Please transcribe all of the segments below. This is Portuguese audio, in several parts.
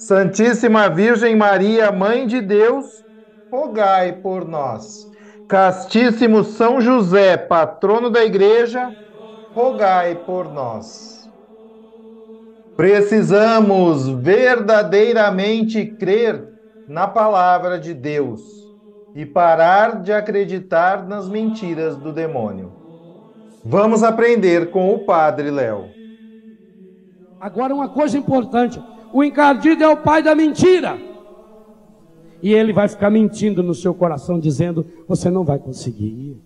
Santíssima Virgem Maria, Mãe de Deus, rogai por nós. Castíssimo São José, patrono da Igreja, rogai por nós. Precisamos verdadeiramente crer na palavra de Deus e parar de acreditar nas mentiras do demônio. Vamos aprender com o Padre Léo. Agora, uma coisa importante: o encardido é o pai da mentira. E ele vai ficar mentindo no seu coração, dizendo: Você não vai conseguir.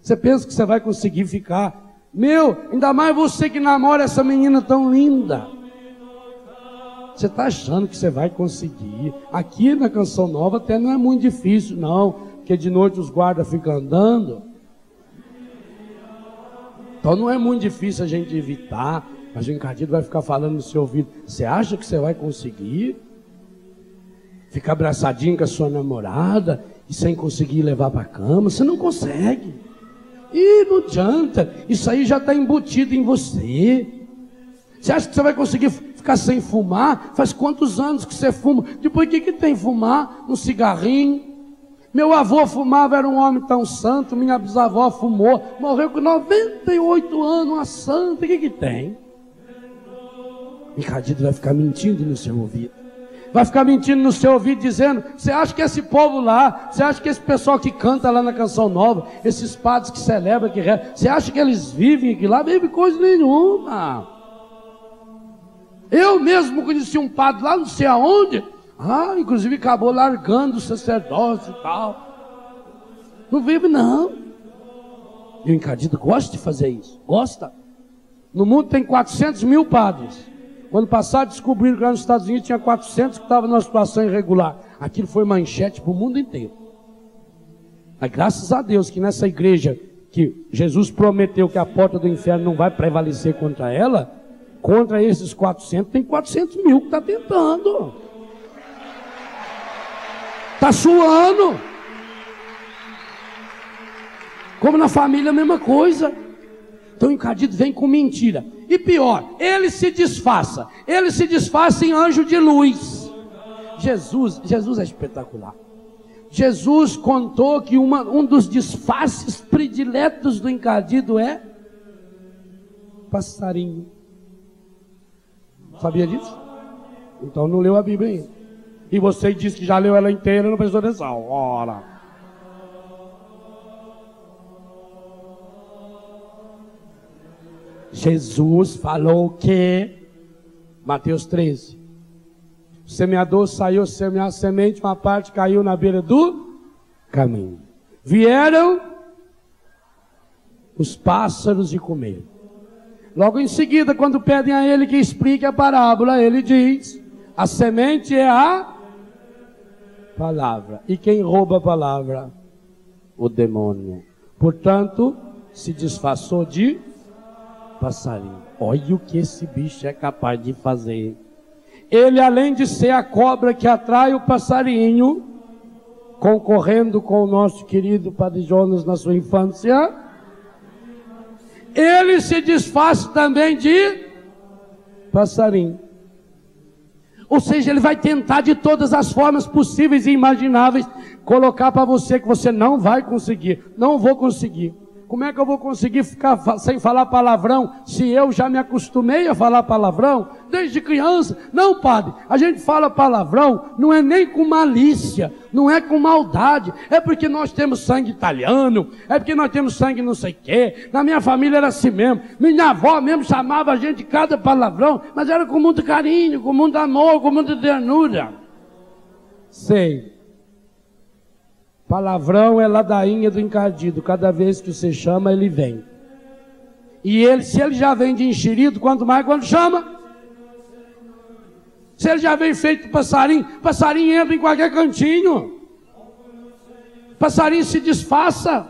Você pensa que você vai conseguir ficar. Meu, ainda mais você que namora essa menina tão linda. Você está achando que você vai conseguir. Aqui na Canção Nova até não é muito difícil, não. Porque de noite os guardas ficam andando. Então não é muito difícil a gente evitar. Mas o encardido vai ficar falando no seu ouvido: Você acha que você vai conseguir? Ficar abraçadinho com a sua namorada e sem conseguir levar para a cama? Você não consegue. E não adianta. Isso aí já está embutido em você. Você acha que você vai conseguir ficar sem fumar? Faz quantos anos que você fuma? Depois o que, que tem fumar? Um cigarrinho? Meu avô fumava, era um homem tão santo. Minha bisavó fumou, morreu com 98 anos, uma santa. O que, que tem? Encadido vai ficar mentindo no seu ouvido. Vai ficar mentindo no seu ouvido, dizendo: Você acha que esse povo lá, você acha que esse pessoal que canta lá na canção nova, esses padres que celebram, que rezam, você acha que eles vivem aqui lá? Vive coisa nenhuma. Eu mesmo conheci um padre lá, não sei aonde. Ah, inclusive acabou largando o sacerdócio e tal. Não vive, não. E o encadido gosta de fazer isso. Gosta. No mundo tem 400 mil padres. Quando passado, descobriram que lá nos Estados Unidos tinha 400 que estavam numa situação irregular. Aquilo foi manchete para o mundo inteiro. Mas graças a Deus que nessa igreja que Jesus prometeu que a porta do inferno não vai prevalecer contra ela, contra esses 400, tem 400 mil que está tentando. Está suando. Como na família, a mesma coisa. Então o encardido vem com mentira. E pior, ele se disfarça. Ele se disfarça em anjo de luz. Jesus, Jesus é espetacular. Jesus contou que uma, um dos disfarces prediletos do encardido é passarinho. Sabia disso? Então não leu a Bíblia ainda. E você disse que já leu ela inteira, não prestou atenção. Ora. Jesus falou que, Mateus 13, o semeador saiu semear a semente, uma parte caiu na beira do caminho. Vieram os pássaros e comeram. Logo em seguida, quando pedem a ele que explique a parábola, ele diz: a semente é a palavra. E quem rouba a palavra? O demônio. Portanto, se disfarçou de passarinho. Olha o que esse bicho é capaz de fazer. Ele, além de ser a cobra que atrai o passarinho, concorrendo com o nosso querido Padre Jonas na sua infância, ele se desfaz também de passarinho. Ou seja, ele vai tentar de todas as formas possíveis e imagináveis colocar para você que você não vai conseguir, não vou conseguir. Como é que eu vou conseguir ficar sem falar palavrão se eu já me acostumei a falar palavrão? desde criança. Não, padre, a gente fala palavrão, não é nem com malícia, não é com maldade, é porque nós temos sangue italiano, é porque nós temos sangue não sei o quê. Na minha família era assim mesmo. Minha avó mesmo chamava a gente cada palavrão, mas era com muito carinho, com muito amor, com muita ternura. Sei. Palavrão é ladainha do encardido. Cada vez que você chama, ele vem. E ele, se ele já vem de enxerido, quanto mais quando chama. Se ele já vem feito passarinho, passarinho entra em qualquer cantinho. Passarinho se disfarça.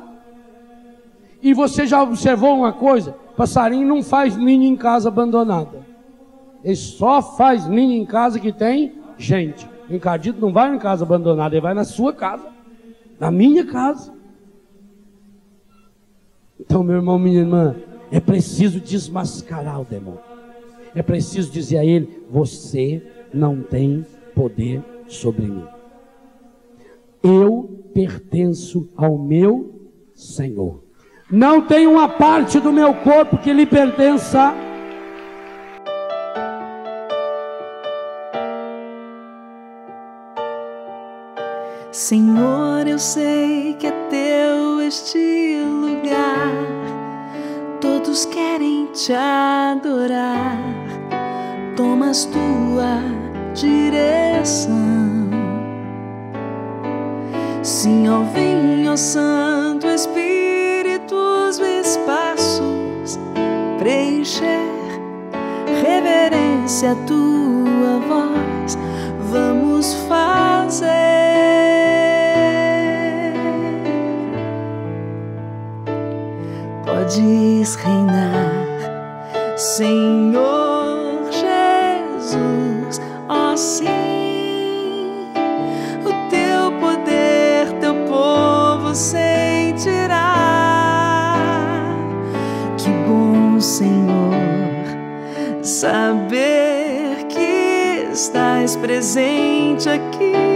E você já observou uma coisa? Passarinho não faz ninho em casa abandonada. Ele só faz ninho em casa que tem gente. Encardido não vai em casa abandonada, ele vai na sua casa. Na minha casa. Então, meu irmão, minha irmã, é preciso desmascarar o demônio. É preciso dizer a ele: você não tem poder sobre mim. Eu pertenço ao meu Senhor. Não tem uma parte do meu corpo que lhe pertença. Senhor, eu sei que é teu este lugar todos querem te adorar. Tomas tua direção. Sim, ó, vem, ó Santo Espírito, os espaços preencher. Reverência a tua voz, vamos fazer. Podes reinar, Senhor Jesus, ó oh, sim, o teu poder, teu povo sentirá. Que bom, Senhor, saber que estás presente aqui.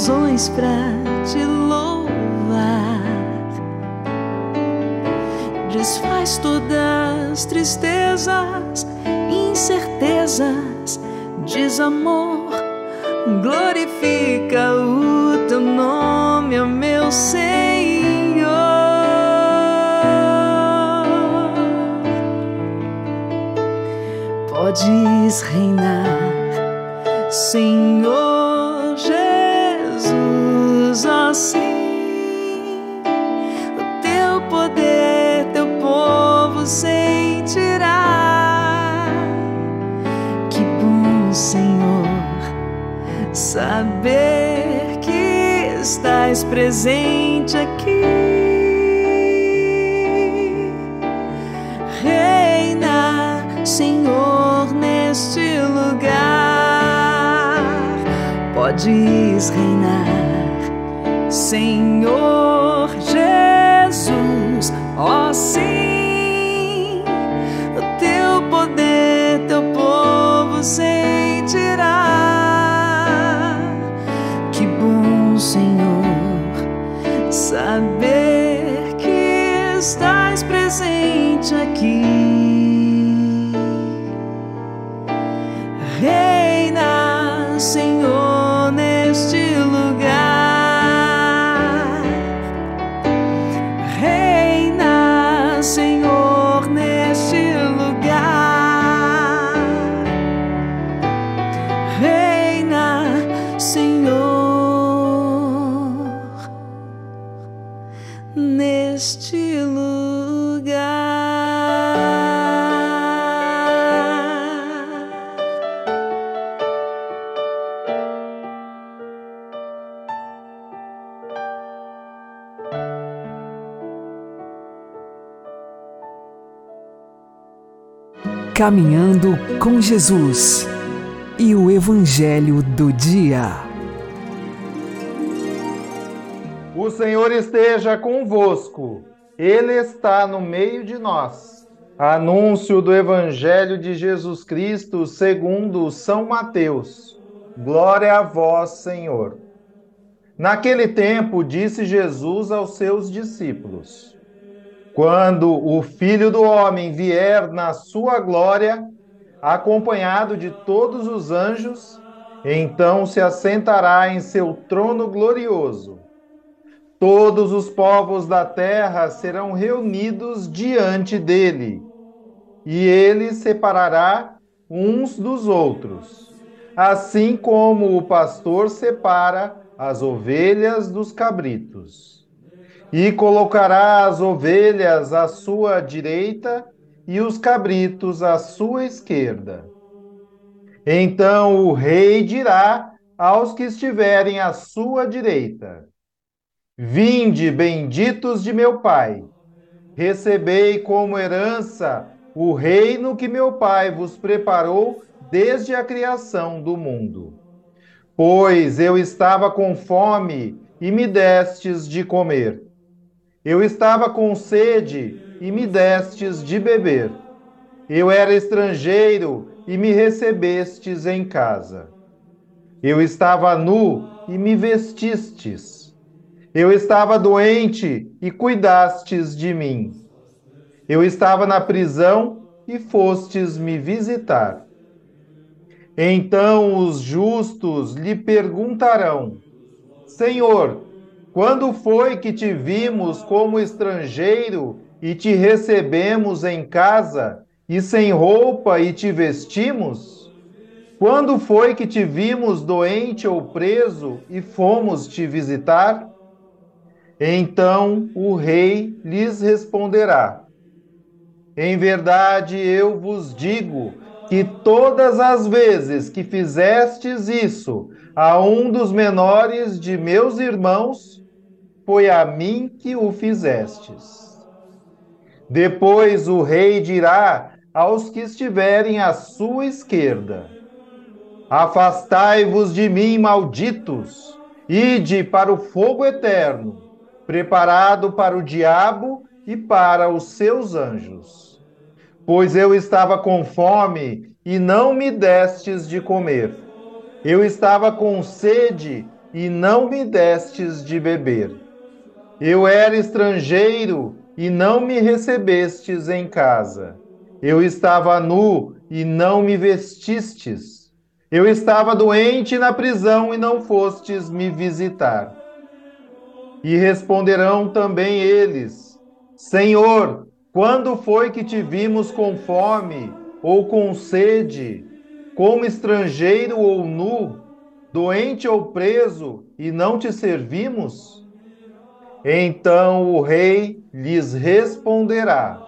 Razões para te louvar. Desfaz todas tristezas, incertezas, desamor. Glorifica o teu nome, ó meu Senhor. Podes reinar, Senhor. assim. O teu poder, teu povo sentirá. Que bom, Senhor, saber que estás presente aqui. Podes reinar Senhor Jesus, ó sim, o teu poder, teu povo sentirá. Que bom, Senhor, saber que estás presente aqui. Caminhando com Jesus e o Evangelho do Dia. O Senhor esteja convosco, Ele está no meio de nós. Anúncio do Evangelho de Jesus Cristo segundo São Mateus. Glória a vós, Senhor. Naquele tempo, disse Jesus aos seus discípulos: Quando o Filho do Homem vier na sua glória, acompanhado de todos os anjos, então se assentará em seu trono glorioso. Todos os povos da terra serão reunidos diante dele, e ele separará uns dos outros, assim como o pastor separa as ovelhas dos cabritos. E colocará as ovelhas à sua direita e os cabritos à sua esquerda. Então o rei dirá aos que estiverem à sua direita: Vinde, benditos de meu Pai, recebei como herança o reino que meu Pai vos preparou desde a criação do mundo. Pois eu estava com fome e me destes de comer. Eu estava com sede e me destes de beber. Eu era estrangeiro e me recebestes em casa. Eu estava nu e me vestistes eu estava doente e cuidastes de mim. Eu estava na prisão e fostes me visitar. Então os justos lhe perguntarão: Senhor, quando foi que te vimos como estrangeiro e te recebemos em casa, e sem roupa e te vestimos? Quando foi que te vimos doente ou preso e fomos te visitar? Então o rei lhes responderá: Em verdade eu vos digo que todas as vezes que fizestes isso a um dos menores de meus irmãos, foi a mim que o fizestes. Depois o rei dirá aos que estiverem à sua esquerda: Afastai-vos de mim, malditos, ide para o fogo eterno preparado para o diabo e para os seus anjos. Pois eu estava com fome e não me destes de comer. Eu estava com sede e não me destes de beber. Eu era estrangeiro e não me recebestes em casa. Eu estava nu e não me vestistes. Eu estava doente na prisão e não fostes me visitar. E responderão também eles: Senhor, quando foi que te vimos com fome ou com sede, como estrangeiro ou nu, doente ou preso, e não te servimos? Então o rei lhes responderá: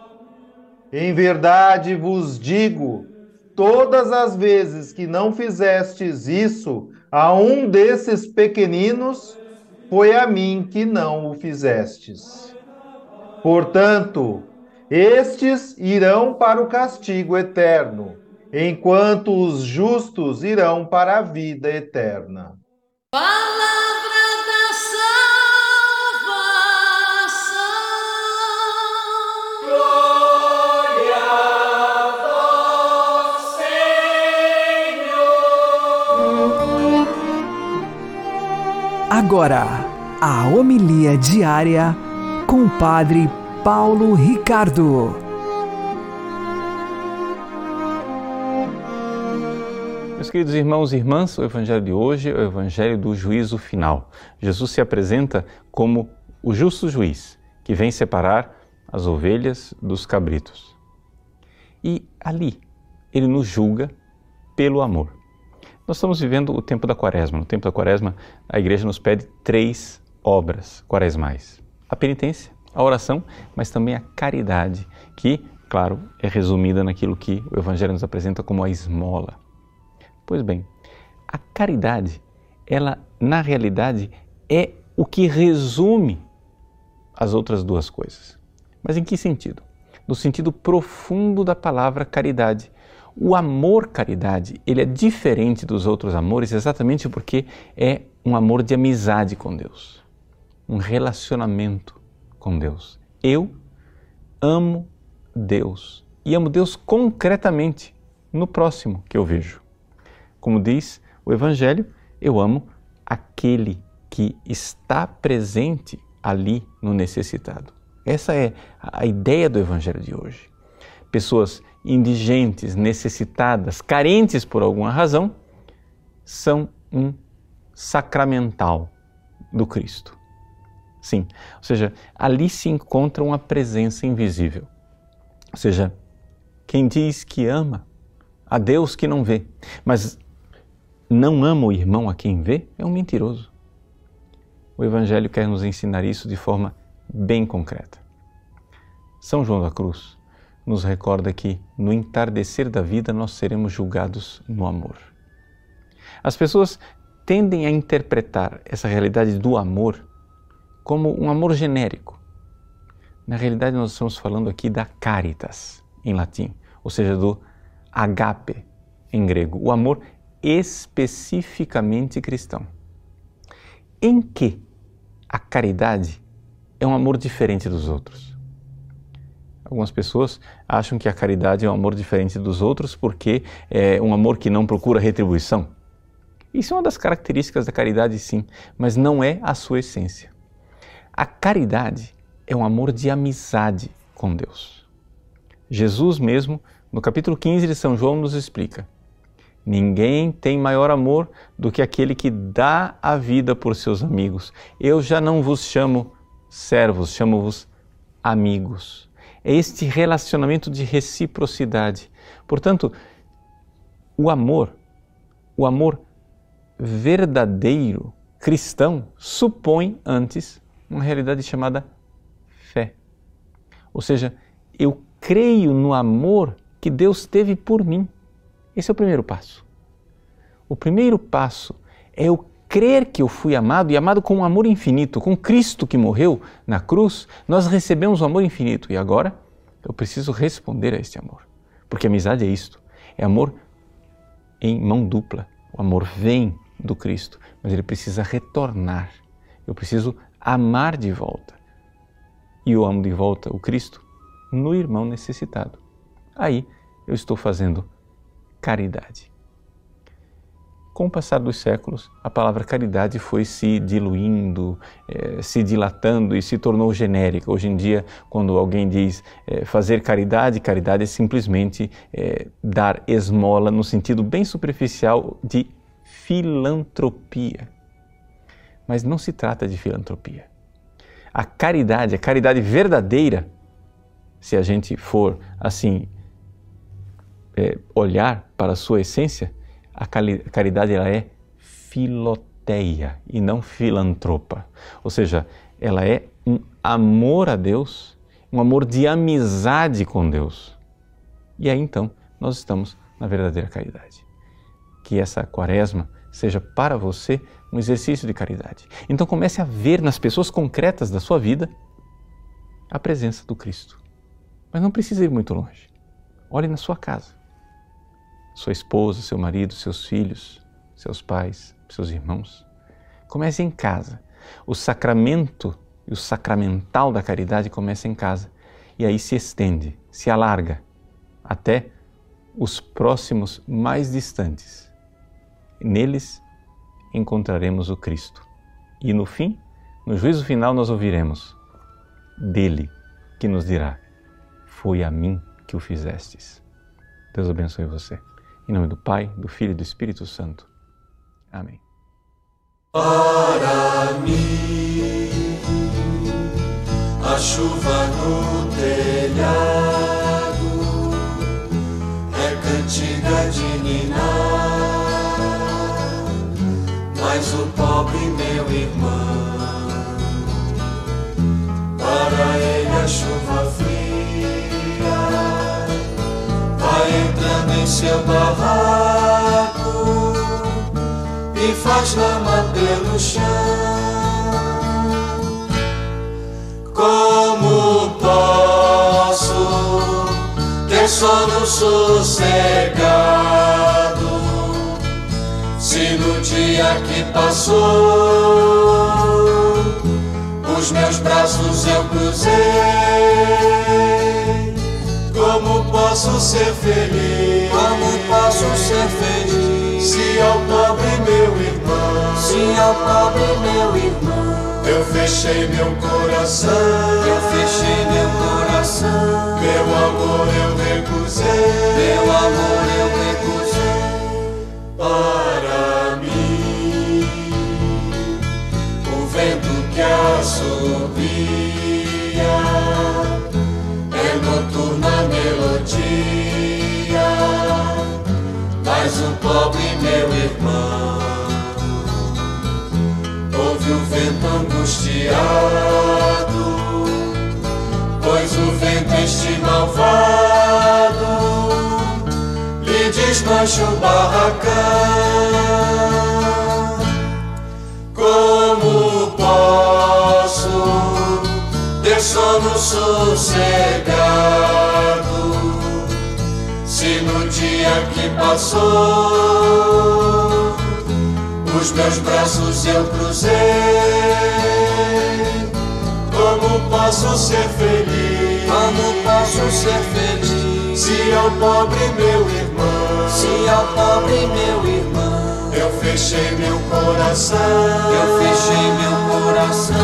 Em verdade vos digo, todas as vezes que não fizestes isso a um desses pequeninos, foi a mim que não o fizestes. Portanto, estes irão para o castigo eterno, enquanto os justos irão para a vida eterna. Palavra Agora, a homilia diária com o Padre Paulo Ricardo. Meus queridos irmãos e irmãs, o Evangelho de hoje é o Evangelho do juízo final. Jesus se apresenta como o justo juiz que vem separar as ovelhas dos cabritos. E ali ele nos julga pelo amor. Nós estamos vivendo o tempo da quaresma. No tempo da quaresma, a igreja nos pede três obras quaresmais: a penitência, a oração, mas também a caridade, que, claro, é resumida naquilo que o Evangelho nos apresenta como a esmola. Pois bem, a caridade, ela na realidade é o que resume as outras duas coisas. Mas em que sentido? No sentido profundo da palavra caridade. O amor caridade, ele é diferente dos outros amores exatamente porque é um amor de amizade com Deus, um relacionamento com Deus. Eu amo Deus. E amo Deus concretamente no próximo que eu vejo. Como diz o Evangelho, eu amo aquele que está presente ali no necessitado. Essa é a ideia do Evangelho de hoje. Pessoas indigentes, necessitadas, carentes por alguma razão, são um sacramental do Cristo. Sim, ou seja, ali se encontra uma presença invisível. Ou seja, quem diz que ama a Deus que não vê, mas não ama o irmão a quem vê, é um mentiroso. O Evangelho quer nos ensinar isso de forma bem concreta. São João da Cruz nos recorda que no entardecer da vida nós seremos julgados no amor. As pessoas tendem a interpretar essa realidade do amor como um amor genérico. Na realidade, nós estamos falando aqui da caritas, em latim, ou seja, do agape, em grego, o amor especificamente cristão. Em que a caridade é um amor diferente dos outros? Algumas pessoas acham que a caridade é um amor diferente dos outros porque é um amor que não procura retribuição. Isso é uma das características da caridade, sim, mas não é a sua essência. A caridade é um amor de amizade com Deus. Jesus mesmo, no capítulo 15 de São João, nos explica: Ninguém tem maior amor do que aquele que dá a vida por seus amigos. Eu já não vos chamo servos, chamo-vos amigos. É este relacionamento de reciprocidade. Portanto, o amor, o amor verdadeiro cristão supõe antes uma realidade chamada fé. Ou seja, eu creio no amor que Deus teve por mim. Esse é o primeiro passo. O primeiro passo é eu crer que eu fui amado e amado com um amor infinito. Com Cristo que morreu na cruz, nós recebemos o um amor infinito e agora eu preciso responder a este amor. Porque amizade é isto: é amor em mão dupla. O amor vem do Cristo, mas ele precisa retornar. Eu preciso amar de volta. E eu amo de volta o Cristo no irmão necessitado. Aí eu estou fazendo caridade. Com o passar dos séculos, a palavra caridade foi se diluindo, eh, se dilatando e se tornou genérica. Hoje em dia, quando alguém diz eh, fazer caridade, caridade é simplesmente eh, dar esmola no sentido bem superficial de filantropia. Mas não se trata de filantropia. A caridade, a caridade verdadeira, se a gente for assim olhar para a sua essência, a caridade ela é filoteia e não filantropa. Ou seja, ela é um amor a Deus, um amor de amizade com Deus. E aí então nós estamos na verdadeira caridade que essa quaresma seja para você um exercício de caridade. Então comece a ver nas pessoas concretas da sua vida a presença do Cristo. Mas não precisa ir muito longe. Olhe na sua casa. Sua esposa, seu marido, seus filhos, seus pais, seus irmãos. Comece em casa. O sacramento e o sacramental da caridade começa em casa. E aí se estende, se alarga até os próximos mais distantes Neles encontraremos o Cristo. E no fim, no juízo final, nós ouviremos dele que nos dirá: Foi a mim que o fizestes. Deus abençoe você. Em nome do Pai, do Filho e do Espírito Santo. Amém. Para mim, a chuva no telhado é cantiga de ninar mas o pobre meu irmão, para ele a chuva seu barraco e faz lama pelo chão. Como posso ter sono sossegado? Se no dia que passou os meus braços eu cruzei posso ser feliz? Como posso ser feliz? Se ao pobre meu irmão, se ao pobre meu irmão, eu fechei meu coração, eu fechei meu coração, meu amor eu recusei, meu amor eu recusei para mim. O vento que assobia o pobre meu irmão ouve o vento angustiado, pois o vento este malvado lhe desmancha o barracão. Como posso ter sono sossegado que passou os meus braços eu cruzei. Como posso ser feliz? Como posso ser feliz? Se ao pobre meu irmão, se ao pobre meu irmão, eu fechei meu coração, eu fechei meu coração,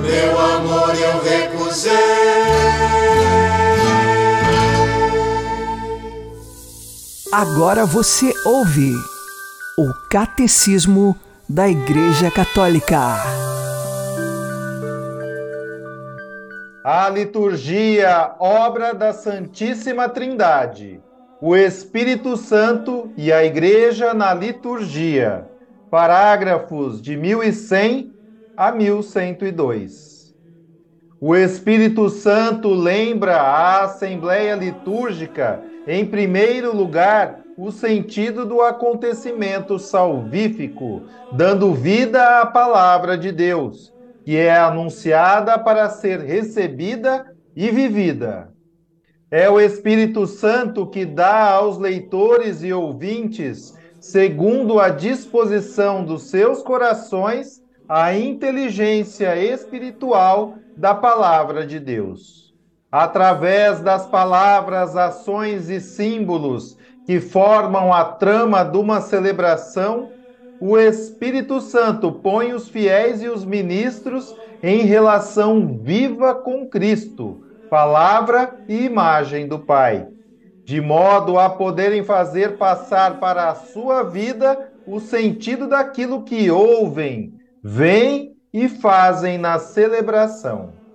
meu amor eu recusei. Agora você ouve o Catecismo da Igreja Católica. A liturgia, obra da Santíssima Trindade, o Espírito Santo e a Igreja na liturgia. Parágrafos de 1100 a 1102. O Espírito Santo lembra a Assembleia Litúrgica, em primeiro lugar, o sentido do acontecimento salvífico, dando vida à palavra de Deus, que é anunciada para ser recebida e vivida. É o Espírito Santo que dá aos leitores e ouvintes, segundo a disposição dos seus corações, a inteligência espiritual da palavra de Deus. Através das palavras, ações e símbolos que formam a trama de uma celebração, o Espírito Santo põe os fiéis e os ministros em relação viva com Cristo, palavra e imagem do Pai, de modo a poderem fazer passar para a sua vida o sentido daquilo que ouvem, veem e fazem na celebração.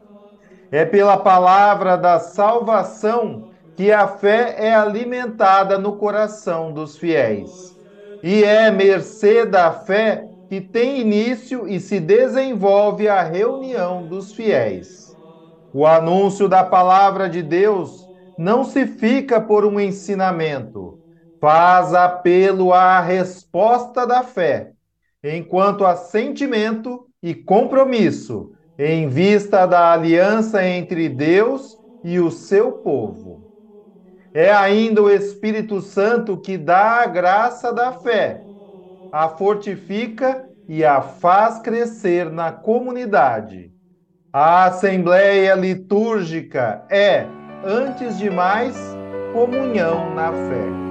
É pela palavra da salvação que a fé é alimentada no coração dos fiéis. E é mercê da fé que tem início e se desenvolve a reunião dos fiéis. O anúncio da palavra de Deus não se fica por um ensinamento, faz apelo à resposta da fé, enquanto assentimento e compromisso em vista da aliança entre Deus e o seu povo. É ainda o Espírito Santo que dá a graça da fé, a fortifica e a faz crescer na comunidade. A assembleia litúrgica é, antes de mais, comunhão na fé.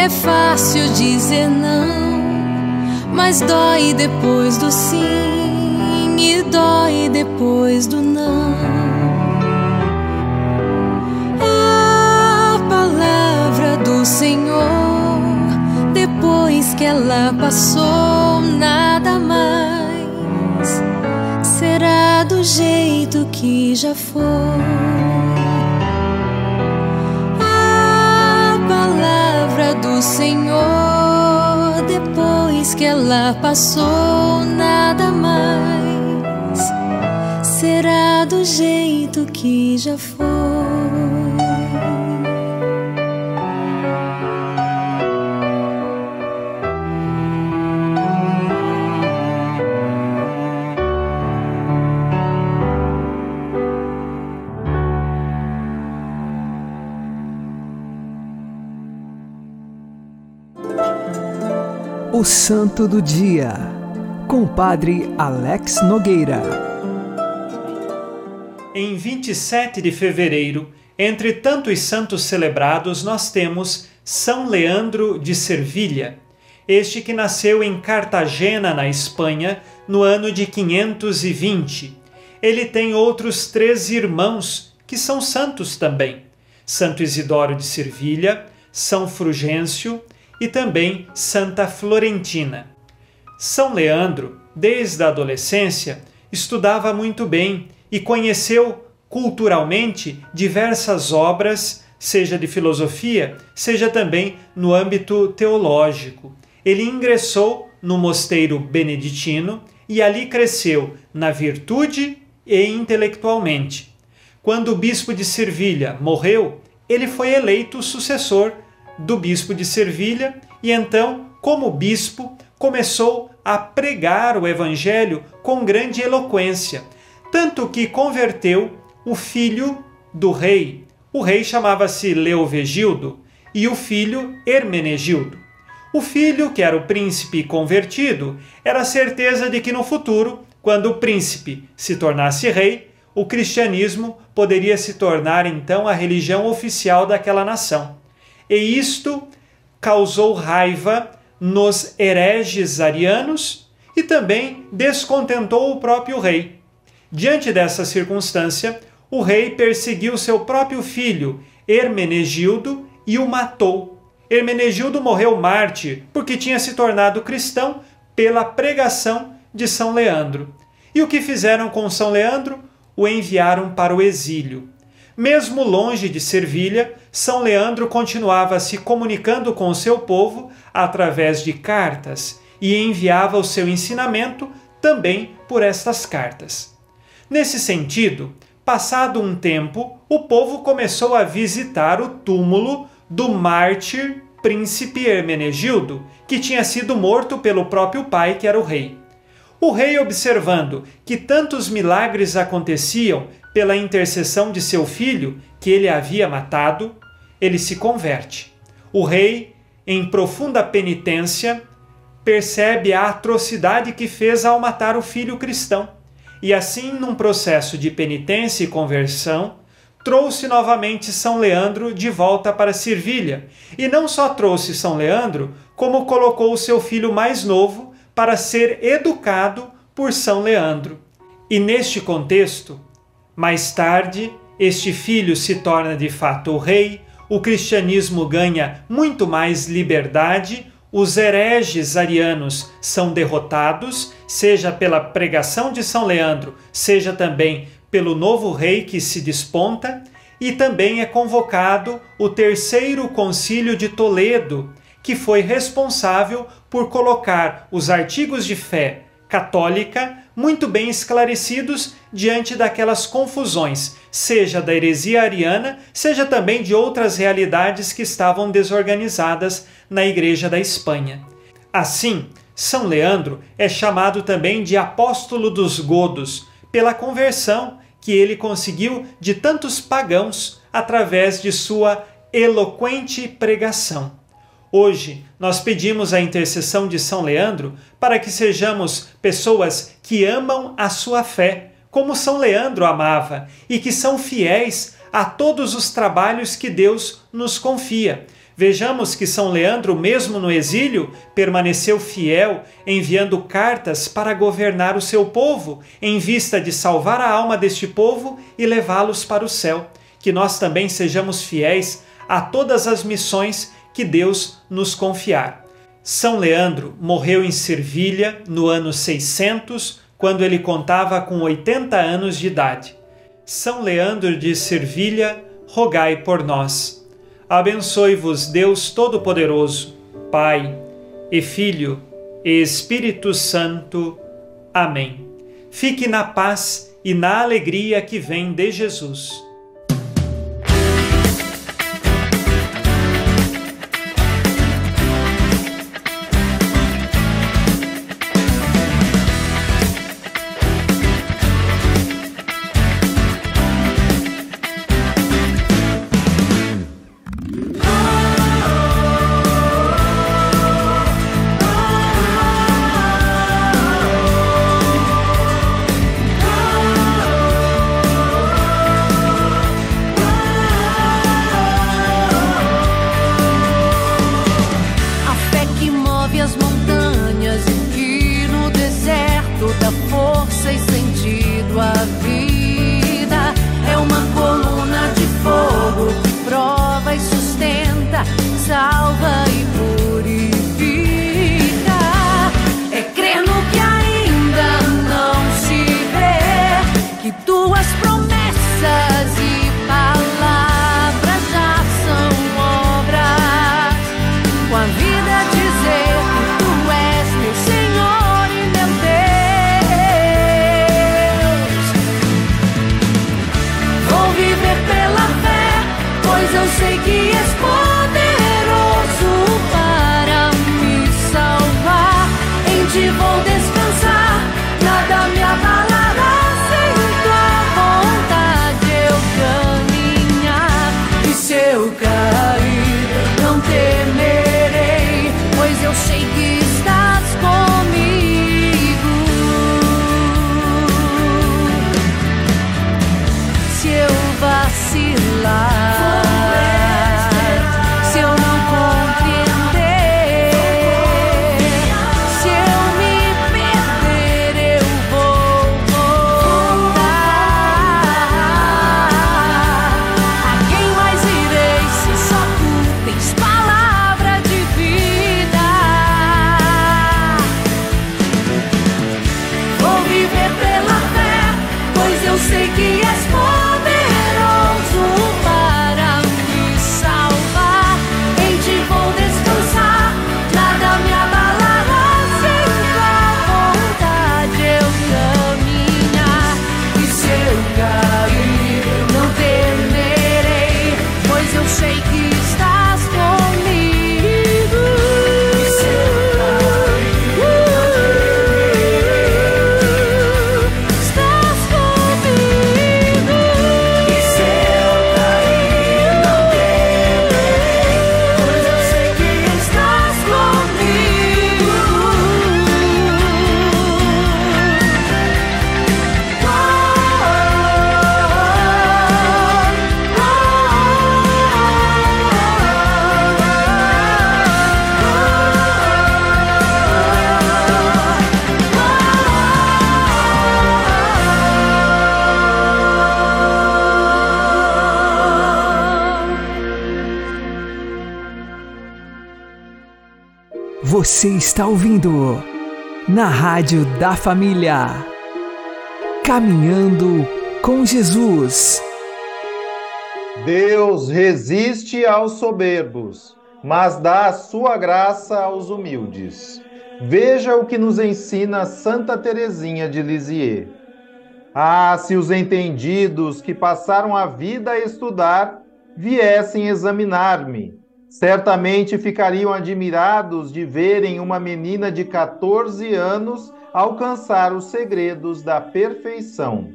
é fácil dizer não, mas dói depois do sim e dói depois do não. A palavra do Senhor, depois que ela passou, nada mais será do jeito que já foi. Do Senhor, depois que ela passou, nada mais será do jeito que já foi. O Santo do Dia, com Padre Alex Nogueira. Em 27 de fevereiro, entre tantos santos celebrados, nós temos São Leandro de Servilha, este que nasceu em Cartagena, na Espanha, no ano de 520. Ele tem outros três irmãos que são santos também: Santo Isidoro de Servilha, São Frugêncio e também Santa Florentina. São Leandro, desde a adolescência, estudava muito bem e conheceu culturalmente diversas obras, seja de filosofia, seja também no âmbito teológico. Ele ingressou no mosteiro beneditino e ali cresceu na virtude e intelectualmente. Quando o bispo de Servilha morreu, ele foi eleito sucessor do bispo de Servilha e então, como bispo, começou a pregar o evangelho com grande eloquência, tanto que converteu o filho do rei. O rei chamava-se Leovegildo e o filho Hermenegildo. O filho, que era o príncipe convertido, era certeza de que no futuro, quando o príncipe se tornasse rei, o cristianismo poderia se tornar então a religião oficial daquela nação e isto causou raiva nos hereges arianos e também descontentou o próprio rei. Diante dessa circunstância, o rei perseguiu seu próprio filho, Hermenegildo, e o matou. Hermenegildo morreu mártir porque tinha se tornado cristão pela pregação de São Leandro. E o que fizeram com São Leandro? O enviaram para o exílio. Mesmo longe de Servilha, São Leandro continuava se comunicando com o seu povo através de cartas e enviava o seu ensinamento também por estas cartas. Nesse sentido, passado um tempo, o povo começou a visitar o túmulo do mártir príncipe Hermenegildo, que tinha sido morto pelo próprio pai, que era o rei. O rei, observando que tantos milagres aconteciam pela intercessão de seu filho, que ele havia matado, ele se converte. O rei, em profunda penitência, percebe a atrocidade que fez ao matar o filho cristão. E assim, num processo de penitência e conversão, trouxe novamente São Leandro de volta para Servilha. E não só trouxe São Leandro, como colocou o seu filho mais novo para ser educado por São Leandro. E neste contexto, mais tarde, este filho se torna de fato o rei, o cristianismo ganha muito mais liberdade, os hereges arianos são derrotados, seja pela pregação de São Leandro, seja também pelo novo rei que se desponta, e também é convocado o terceiro concílio de Toledo, que foi responsável por colocar os artigos de fé católica muito bem esclarecidos diante daquelas confusões, seja da heresia ariana, seja também de outras realidades que estavam desorganizadas na Igreja da Espanha. Assim, São Leandro é chamado também de apóstolo dos godos, pela conversão que ele conseguiu de tantos pagãos através de sua eloquente pregação. Hoje, nós pedimos a intercessão de São Leandro para que sejamos pessoas que amam a sua fé, como São Leandro amava, e que são fiéis a todos os trabalhos que Deus nos confia. Vejamos que São Leandro, mesmo no exílio, permaneceu fiel, enviando cartas para governar o seu povo, em vista de salvar a alma deste povo e levá-los para o céu. Que nós também sejamos fiéis a todas as missões que Deus nos confiar. São Leandro morreu em Servilha no ano 600, quando ele contava com 80 anos de idade. São Leandro de Servilha, rogai por nós. Abençoe-vos Deus Todo-Poderoso, Pai e Filho Espírito Santo. Amém. Fique na paz e na alegria que vem de Jesus. Você está ouvindo na Rádio da Família. Caminhando com Jesus. Deus resiste aos soberbos, mas dá a sua graça aos humildes. Veja o que nos ensina Santa Teresinha de Lisieux. Ah, se os entendidos que passaram a vida a estudar viessem examinar-me, Certamente ficariam admirados de verem uma menina de 14 anos alcançar os segredos da perfeição.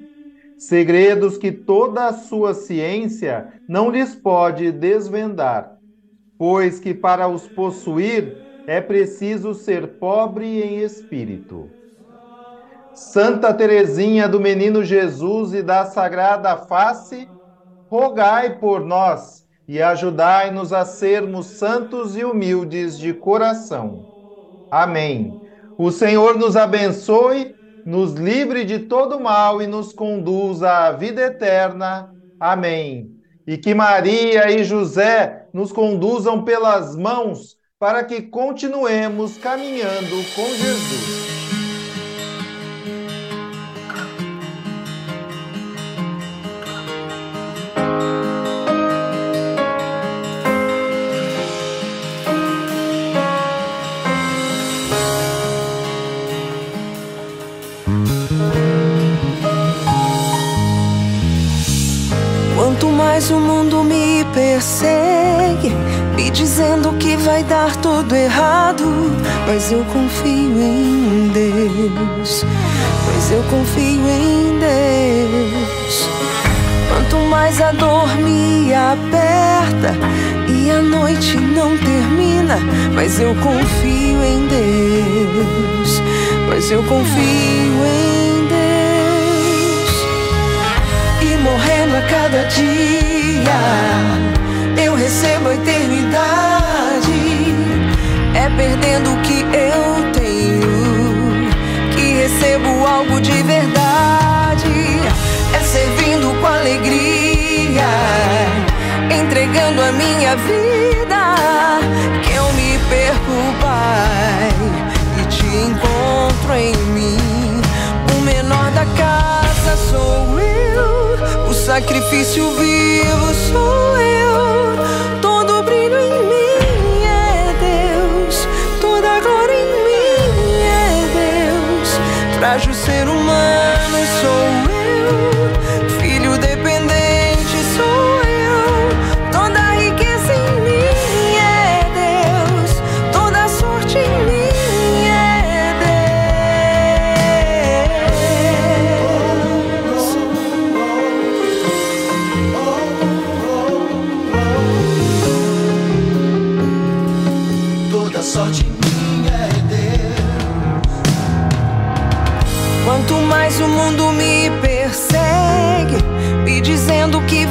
Segredos que toda a sua ciência não lhes pode desvendar, pois que para os possuir é preciso ser pobre em espírito. Santa Teresinha do Menino Jesus e da Sagrada Face, rogai por nós e ajudai-nos a sermos santos e humildes de coração. Amém. O Senhor nos abençoe, nos livre de todo mal e nos conduza à vida eterna. Amém. E que Maria e José nos conduzam pelas mãos para que continuemos caminhando com Jesus. Quanto mais o mundo me persegue, me dizendo que vai dar tudo errado, mas eu confio em Deus. pois eu confio em Deus. Quanto mais a dor me aperta e a noite não termina, mas eu confio em Deus. Mas eu confio em Deus. E morrendo a cada dia, eu recebo a eternidade. É perdendo o que eu tenho que recebo algo de verdade. É servindo com alegria, entregando a minha vida, que eu me perco, Pai, e te encontro em mim. O menor da casa sou eu, o sacrifício vivo sou eu. Todo brilho em mim é Deus, toda glória em mim é Deus. Frágil ser humano sou eu,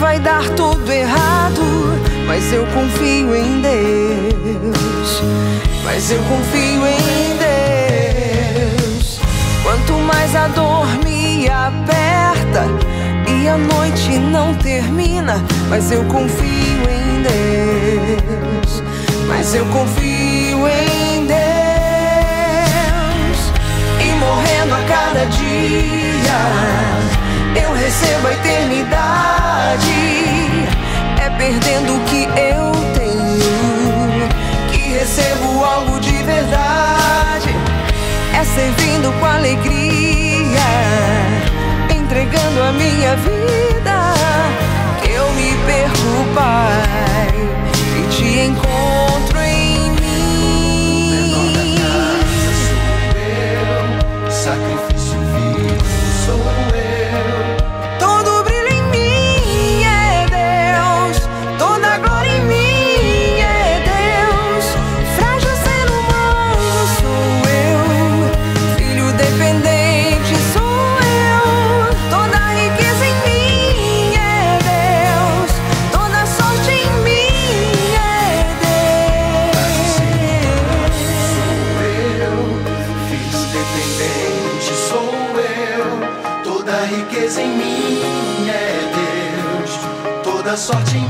vai dar tudo errado, mas eu confio em Deus. Mas eu confio em Deus. Quanto mais a dor me aperta e a noite não termina, mas eu confio em Deus. Mas eu confio em Deus e morrendo a cada dia eu recebo a eternidade. É perdendo o que eu tenho que recebo algo de verdade. É servindo com alegria, entregando a minha vida, que eu me perco, Pai, e te encontro em mim. Sacrifício sorte